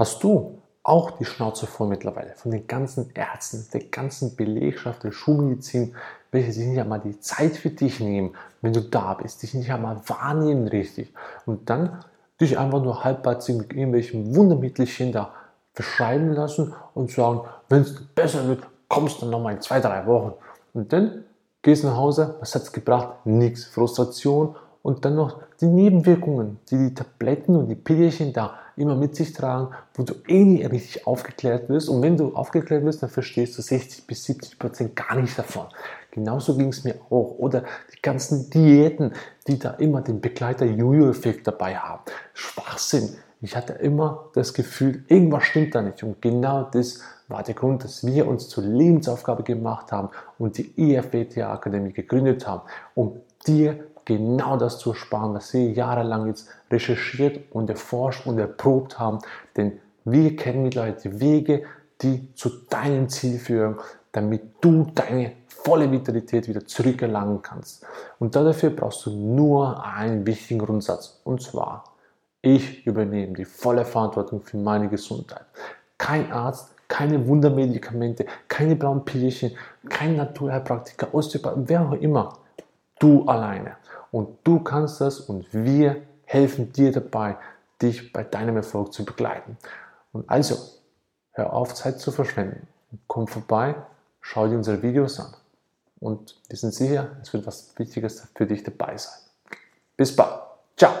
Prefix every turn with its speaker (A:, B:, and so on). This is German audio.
A: Hast du auch die Schnauze voll mittlerweile von den ganzen Ärzten, der ganzen Belegschaft der Schulmedizin, welche sich nicht einmal die Zeit für dich nehmen, wenn du da bist, dich nicht einmal wahrnehmen richtig und dann dich einfach nur halbpatzig mit irgendwelchen Wundermittelchen da verschreiben lassen und sagen, wenn es besser wird, kommst du dann nochmal in zwei, drei Wochen. Und dann gehst du nach Hause, was hat es gebracht? Nichts. Frustration und dann noch die Nebenwirkungen, die die Tabletten und die Pillchen da immer mit sich tragen, wo du eh nicht richtig aufgeklärt wirst. Und wenn du aufgeklärt wirst, dann verstehst du 60 bis 70 Prozent gar nicht davon. Genauso ging es mir auch. Oder die ganzen Diäten, die da immer den Begleiter Jojo-Effekt dabei haben. Schwachsinn. Ich hatte immer das Gefühl, irgendwas stimmt da nicht. Und genau das war der Grund, dass wir uns zur Lebensaufgabe gemacht haben und die EFWTA Akademie gegründet haben, um dir genau das zu ersparen, was wir jahrelang jetzt recherchiert und erforscht und erprobt haben. Denn wir kennen mittlerweile die Wege, die zu deinem Ziel führen, damit du deine volle Vitalität wieder zurückerlangen kannst. Und dafür brauchst du nur einen wichtigen Grundsatz. Und zwar, ich übernehme die volle Verantwortung für meine Gesundheit. Kein Arzt, keine Wundermedikamente, keine blauen Pillchen, kein Naturheilpraktiker, Osteopath, wer auch immer. Du alleine. Und du kannst das und wir helfen dir dabei, dich bei deinem Erfolg zu begleiten. Und also, hör auf, Zeit zu verschwenden. Komm vorbei, schau dir unsere Videos an. Und wir sind sicher, es wird was Wichtiges für dich dabei sein. Bis bald. Ciao.